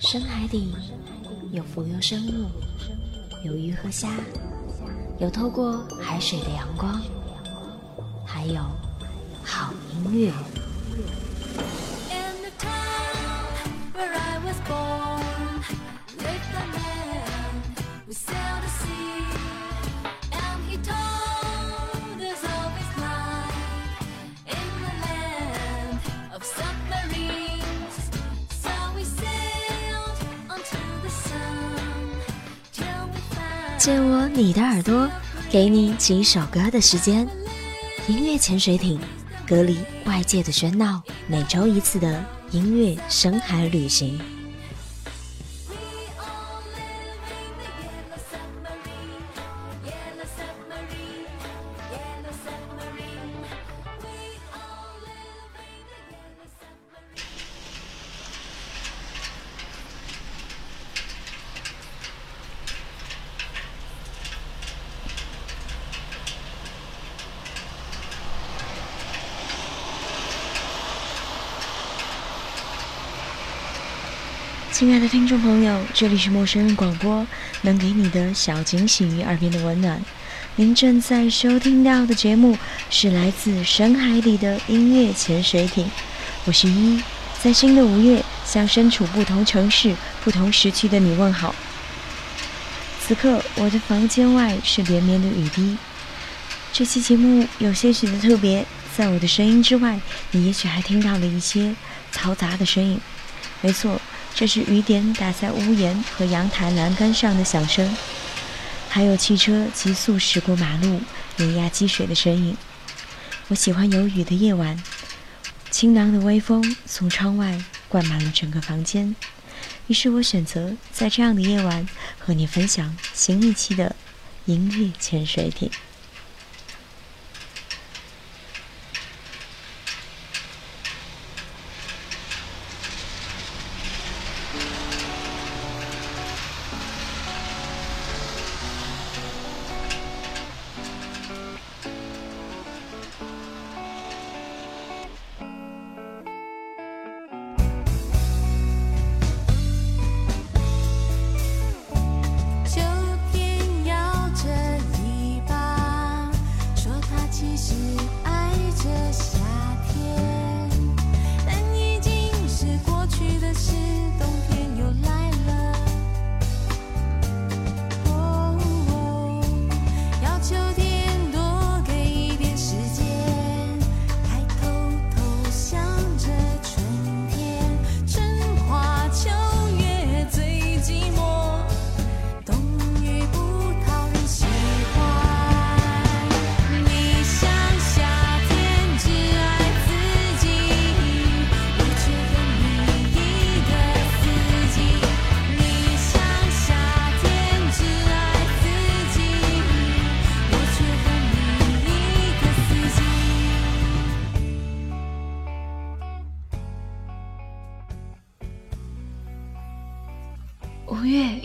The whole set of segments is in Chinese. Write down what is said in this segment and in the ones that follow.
深海底有浮游生物，有鱼和虾，有透过海水的阳光，还有好音乐。借我你的耳朵，给你几首歌的时间。音乐潜水艇，隔离外界的喧闹，每周一次的音乐深海旅行。亲爱的听众朋友，这里是陌生人广播，能给你的小惊喜与耳边的温暖。您正在收听到的节目是来自深海里的音乐潜水艇，我是依依，在新的五月向身处不同城市、不同时区的你问好。此刻我的房间外是连绵的雨滴。这期节目有些许的特别，在我的声音之外，你也许还听到了一些嘈杂的声音。没错。这是雨点打在屋檐和阳台栏杆上的响声，还有汽车急速驶过马路、碾压积水的身影。我喜欢有雨的夜晚，清凉的微风从窗外灌满了整个房间。于是我选择在这样的夜晚和你分享新一期的音乐潜水艇。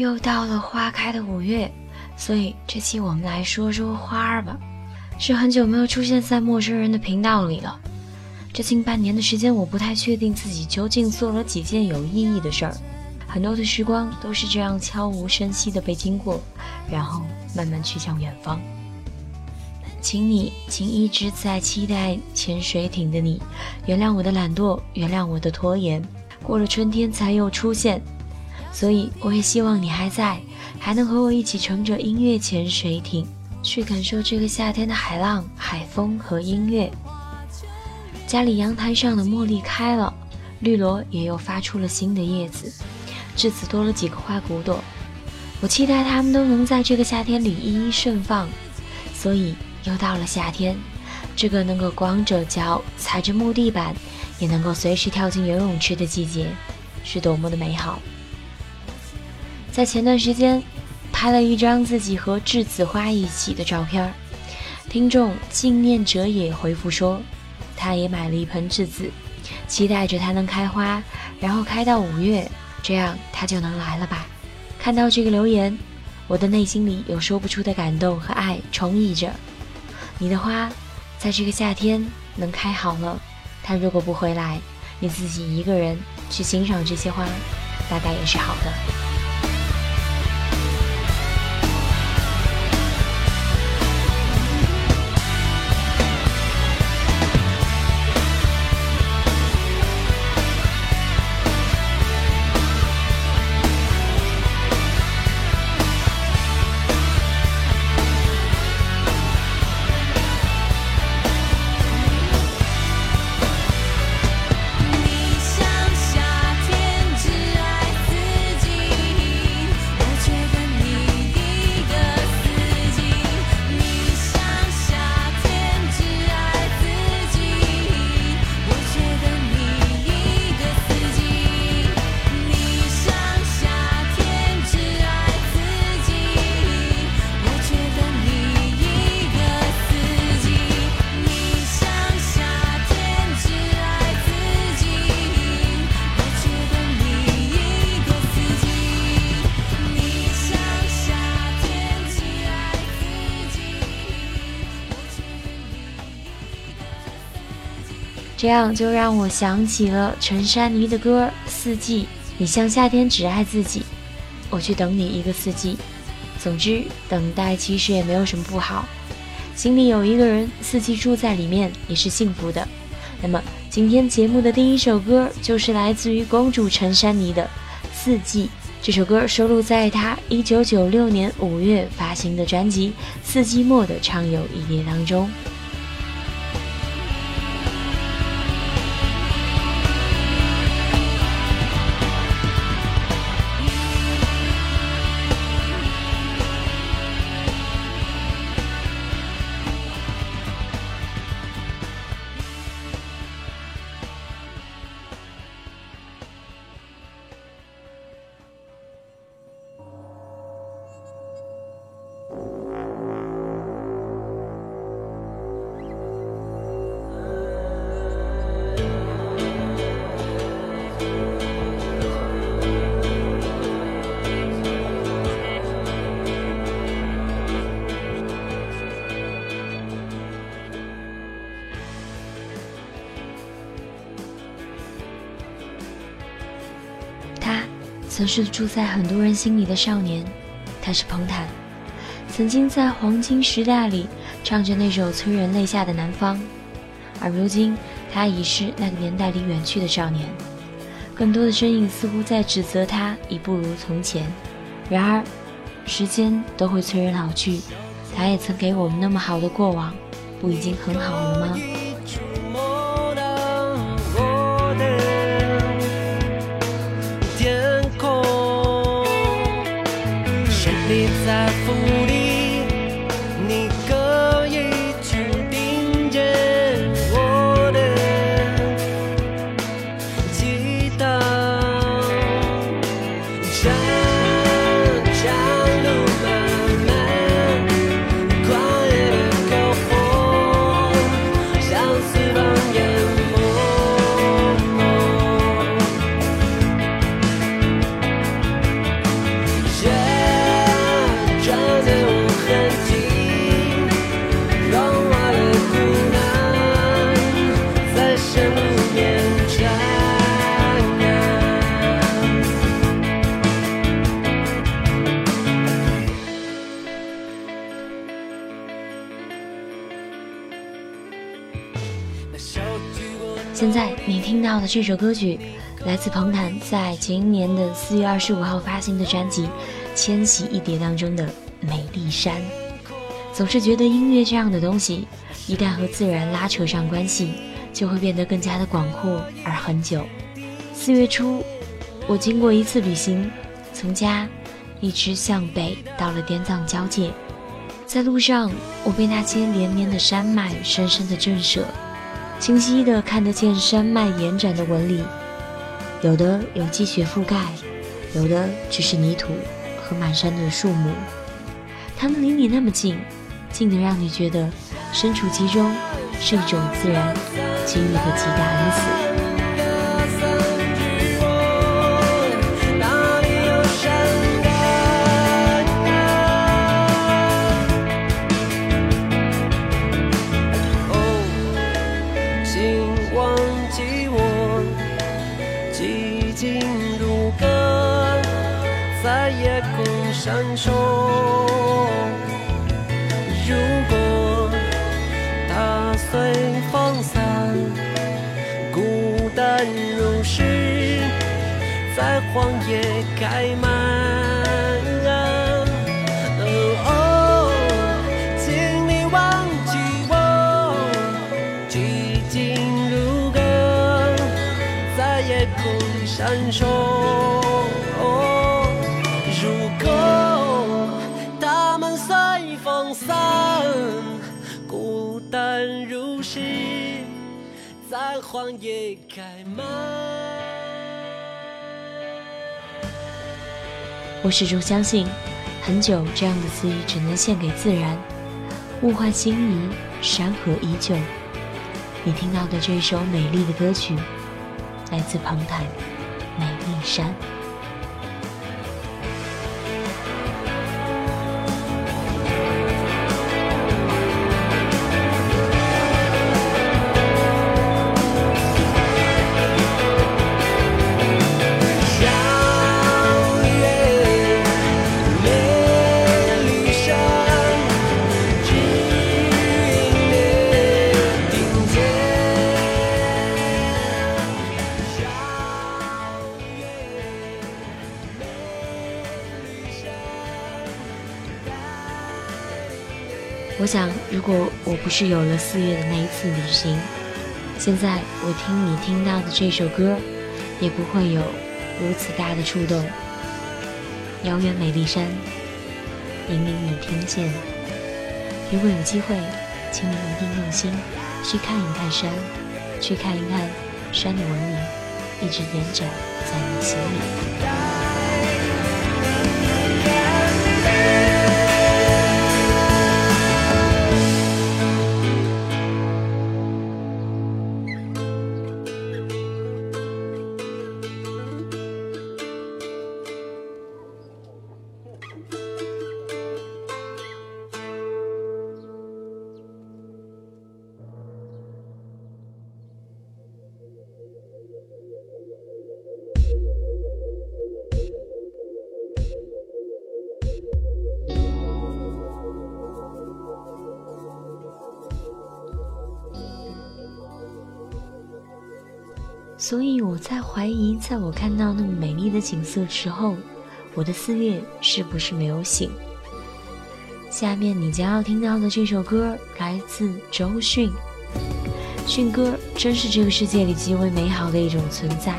又到了花开的五月，所以这期我们来说说花儿吧。是很久没有出现在陌生人的频道里了。这近半年的时间，我不太确定自己究竟做了几件有意义的事儿。很多的时光都是这样悄无声息的被经过，然后慢慢去向远方。请你，请一直在期待潜水艇的你，原谅我的懒惰，原谅我的拖延。过了春天才又出现。所以，我也希望你还在，还能和我一起乘着音乐潜水艇，去感受这个夏天的海浪、海风和音乐。家里阳台上的茉莉开了，绿萝也又发出了新的叶子，栀子多了几个花骨朵。我期待它们都能在这个夏天里一一盛放。所以，又到了夏天，这个能够光着脚踩着木地板，也能够随时跳进游泳池的季节，是多么的美好。在前段时间，拍了一张自己和栀子花一起的照片听众纪念者也回复说，他也买了一盆栀子，期待着它能开花，然后开到五月，这样他就能来了吧。看到这个留言，我的内心里有说不出的感动和爱充溢着。你的花，在这个夏天能开好了，他如果不回来，你自己一个人去欣赏这些花。大概也是好的。这样就让我想起了陈珊妮的歌《四季》，你像夏天只爱自己，我去等你一个四季。总之，等待其实也没有什么不好，心里有一个人，四季住在里面也是幸福的。那么，今天节目的第一首歌就是来自于公主陈珊妮的《四季》。这首歌收录在她1996年5月发行的专辑《四季末的畅游一列》当中。曾是住在很多人心里的少年，他是彭坦，曾经在黄金时代里唱着那首催人泪下的《南方》，而如今他已是那个年代里远去的少年。更多的身影似乎在指责他已不如从前。然而，时间都会催人老去，他也曾给我们那么好的过往，不已经很好了吗？现这首歌曲，来自彭坦在今年的四月二十五号发行的专辑《千禧一叠》当中的《美丽山》。总是觉得音乐这样的东西，一旦和自然拉扯上关系，就会变得更加的广阔而很久。四月初，我经过一次旅行，从家一直向北到了滇藏交界，在路上，我被那些连绵的山脉深深的震慑。清晰的看得见山脉延展的纹理，有的有积雪覆盖，有的只是泥土和满山的树木。它们离你那么近，近得让你觉得身处其中是一种自然给予的极大恩赐。空闪烁。如果它随风散，孤单如诗，在荒野开满。荒野开满。我始终相信，很久这样的词语只能献给自然。物换星移，山河依旧。你听到的这首美丽的歌曲，来自彭坦《美丽山》。如果我不是有了四月的那一次旅行，现在我听你听到的这首歌，也不会有如此大的触动。遥远美丽山，引领你听见。如果有机会，请你一定用心去看一看山，去看一看山的纹理，一直延展在你心里。所以我在怀疑，在我看到那么美丽的景色之后，我的四月是不是没有醒？下面你将要听到的这首歌来自周迅，迅哥真是这个世界里极为美好的一种存在，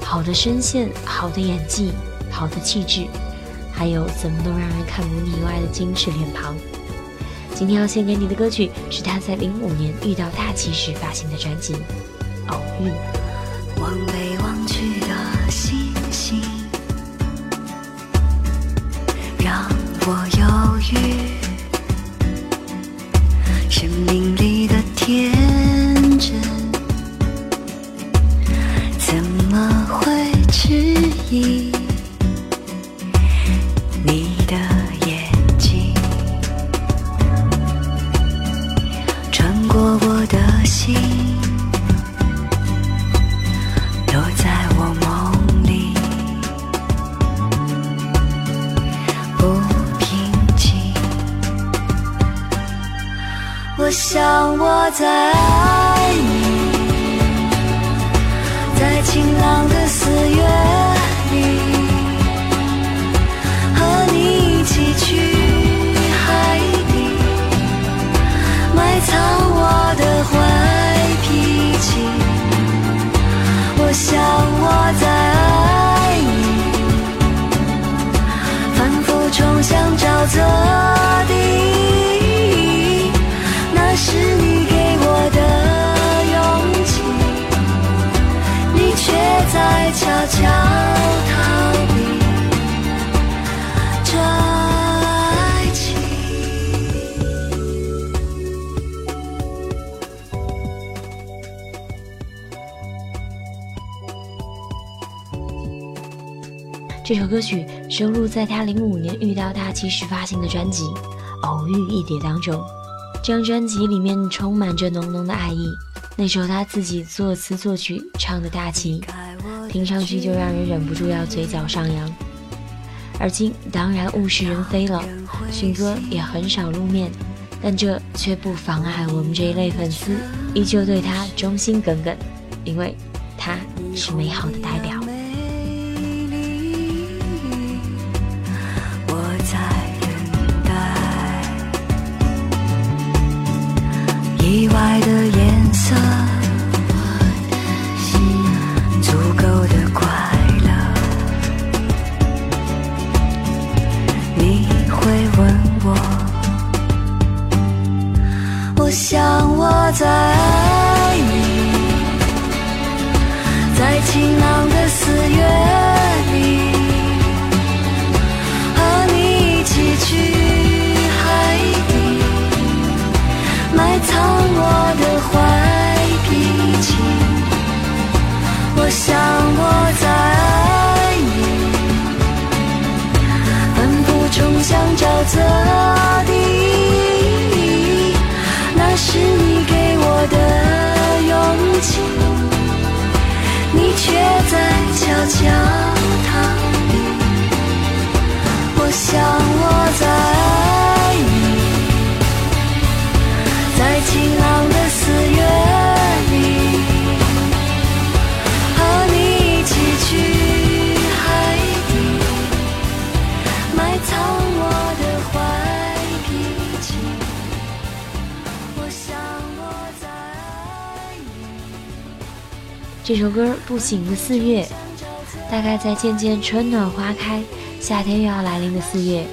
好的声线，好的演技，好的气质，还有怎么都让人看不腻歪的精致脸庞。今天要献给你的歌曲是他在零五年遇到大骑士发行的专辑《偶遇》。望北望去的星星，让我犹豫。生命里的天真，怎么会迟疑？这首歌曲收录在他零五年遇到大骑士发行的专辑《偶遇一蝶》当中。这张专辑里面充满着浓浓的爱意，那首他自己作词作曲唱的大旗，听上去就让人忍不住要嘴角上扬。而今当然物是人非了，勋哥也很少露面，但这却不妨碍我们这一类粉丝依旧对他忠心耿耿，因为他是美好的代表。色，泽地，那是你给我的勇气。你却在悄悄逃避。我想这首歌不醒的四月，大概在渐渐春暖花开、夏天又要来临的四月，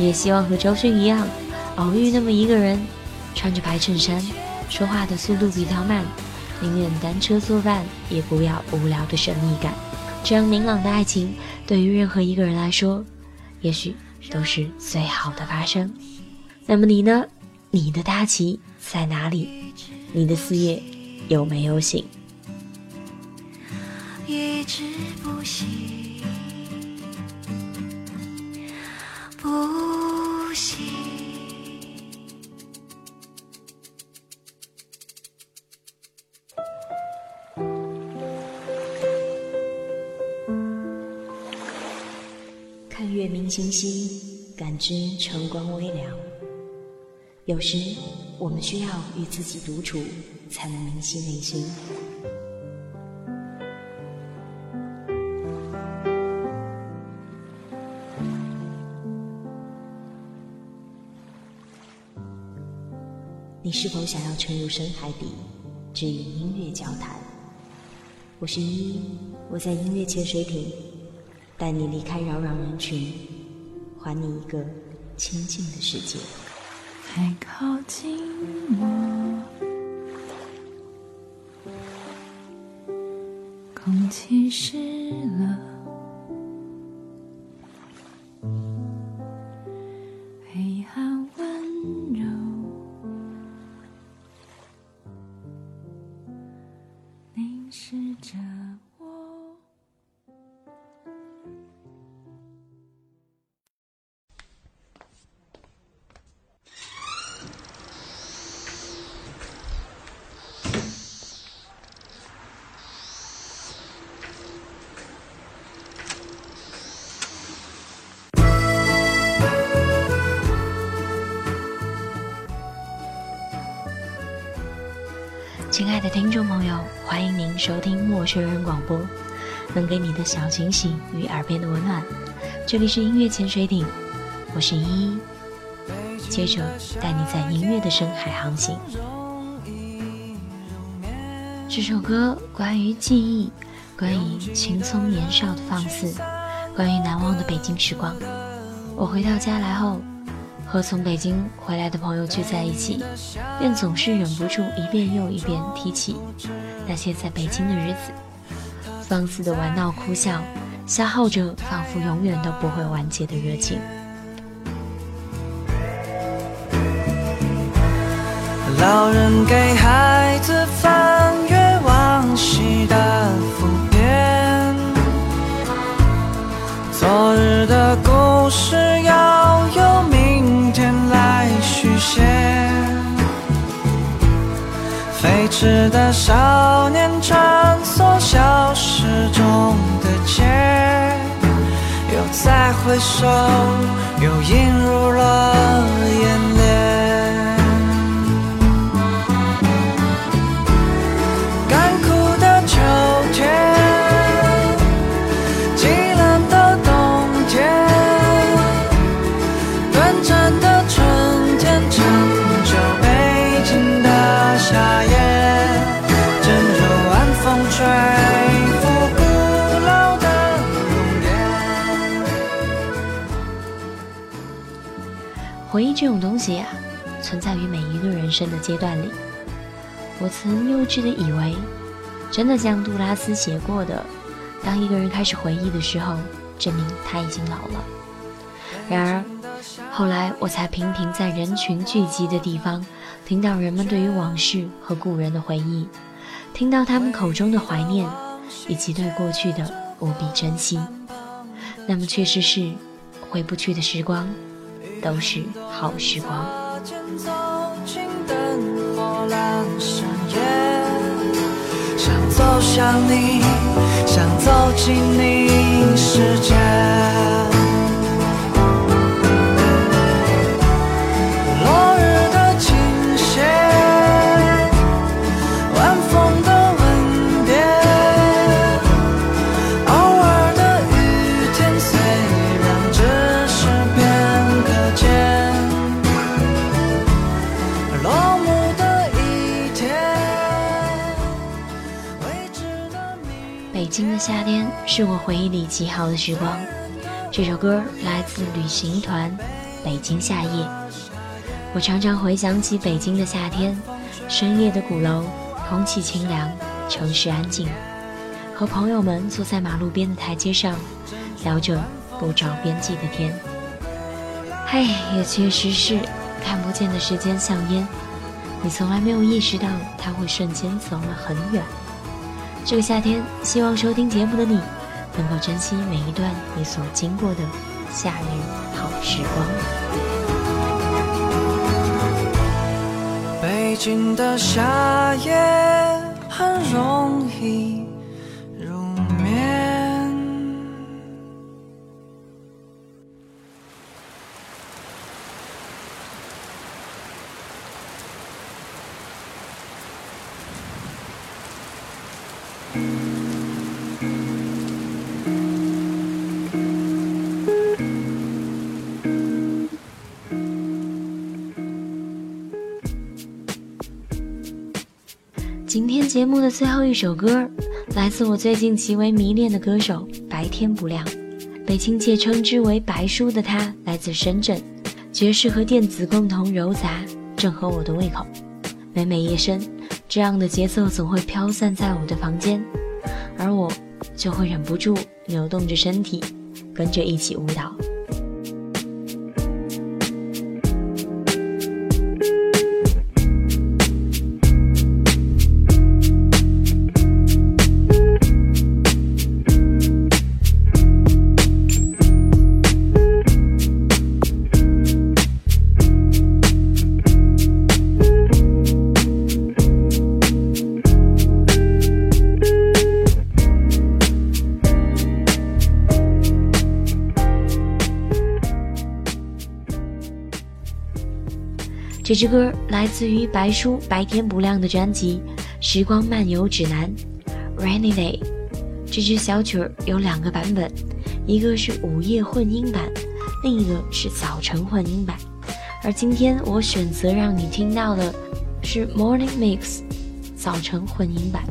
也希望和周迅一样，偶遇那么一个人，穿着白衬衫，说话的速度比较慢，宁愿单车作伴，也不要无聊的神秘感。这样明朗的爱情，对于任何一个人来说，也许都是最好的发生。那么你呢？你的大旗在哪里？你的四月有没有醒？一直不行，不行。看月明星稀，感知晨光微凉。有时，我们需要与自己独处，才能明晰内心。你是否想要沉入深海底，只与音乐交谈？我是依依，我在音乐潜水艇，带你离开扰攘人群，还你一个清静的世界。还靠近，听众朋友，欢迎您收听陌生人广播，能给你的小惊喜与耳边的温暖。这里是音乐潜水艇，我是依依，接着带你在音乐的深海航行。这首歌关于记忆，关于青葱年少的放肆，关于难忘的北京时光。我回到家来后，和从北京回来的朋友聚在一起，便总是忍不住一遍又一遍提起那些在北京的日子，放肆的玩闹哭笑，消耗着仿佛永远都不会完结的热情。老人给孩子翻阅往昔的副篇，昨日的故事是的少年穿梭消失中的街，又再回回首，又映入了眼这种东西呀、存在于每一个人生的阶段里。我曾幼稚的以为，真的像杜拉斯写过的，当一个人开始回忆的时候，证明他已经老了。然而，后来我才频频在人群聚集的地方，听到人们对于往事和故人的回忆，听到他们口中的怀念，以及对过去的无比珍惜。那么，确实是回不去的时光，都是好时光。想走向你，想走进你世界。夏天是我回忆里极好的时光。这首歌来自旅行团《北京夏夜》。我常常回想起北京的夏天，深夜的鼓楼，空气清凉，城市安静，和朋友们坐在马路边的台阶上，聊着不着边际的天。嘿，也确实是看不见的时间像烟，你从来没有意识到它会瞬间走了很远。这个夏天，希望收听节目的你，能够珍惜每一段你所经过的夏日好时光。北京的夏夜很容易今天节目的最后一首歌，来自我最近极为迷恋的歌手白天不亮，被亲切称之为白叔的他，来自深圳，爵士和电子共同糅杂，正合我的胃口。每每夜深，这样的节奏总会飘散在我的房间，而我就会忍不住扭动着身体，跟着一起舞蹈。这支歌来自于白书《白天不亮》的专辑《时光漫游指南》（Rainy Day）。这支小曲儿有两个版本，一个是午夜混音版，另一个是早晨混音版。而今天我选择让你听到的是 Morning Mix 早晨混音版。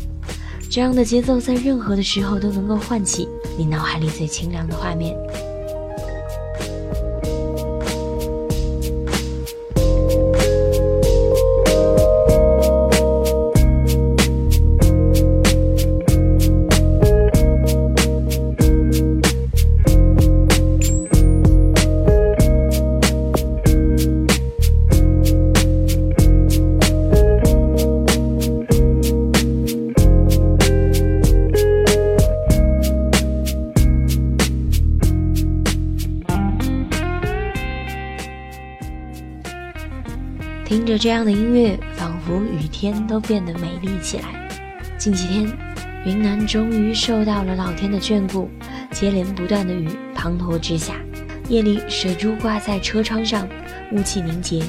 这样的节奏在任何的时候都能够唤起你脑海里最清凉的画面。这样的音乐，仿佛雨天都变得美丽起来。近几天，云南终于受到了老天的眷顾，接连不断的雨滂沱之下，夜里，水珠挂在车窗上，雾气凝结，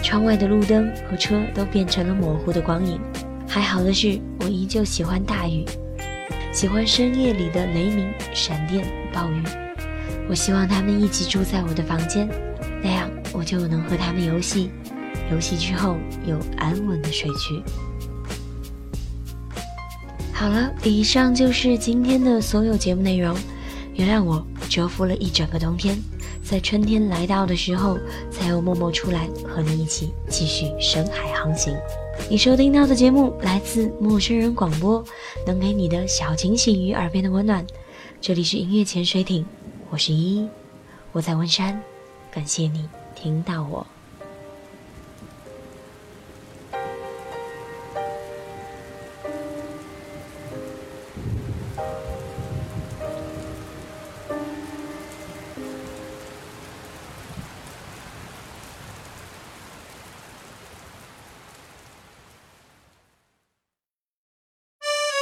窗外的路灯和车都变成了模糊的光影。还好的是，我依旧喜欢大雨，喜欢深夜里的雷鸣、闪电、暴雨。我希望他们一起住在我的房间，那样我就能和他们游戏，游戏之后有安稳的睡去。好了，以上就是今天的所有节目内容。原谅我蛰伏了一整个冬天，在春天来到的时候，才又默默出来和你一起继续深海航行。你收听到的节目来自陌生人广播，能给你的小惊喜与耳边的温暖。这里是音乐潜水艇，我是依依，我在温山，感谢你听到我。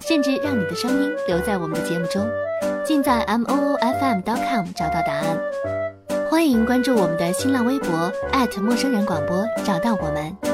甚至让你的声音留在我们的节目中。尽在 m o o f m dot com 找到答案。欢迎关注我们的新浪微博陌生人广播，找到我们。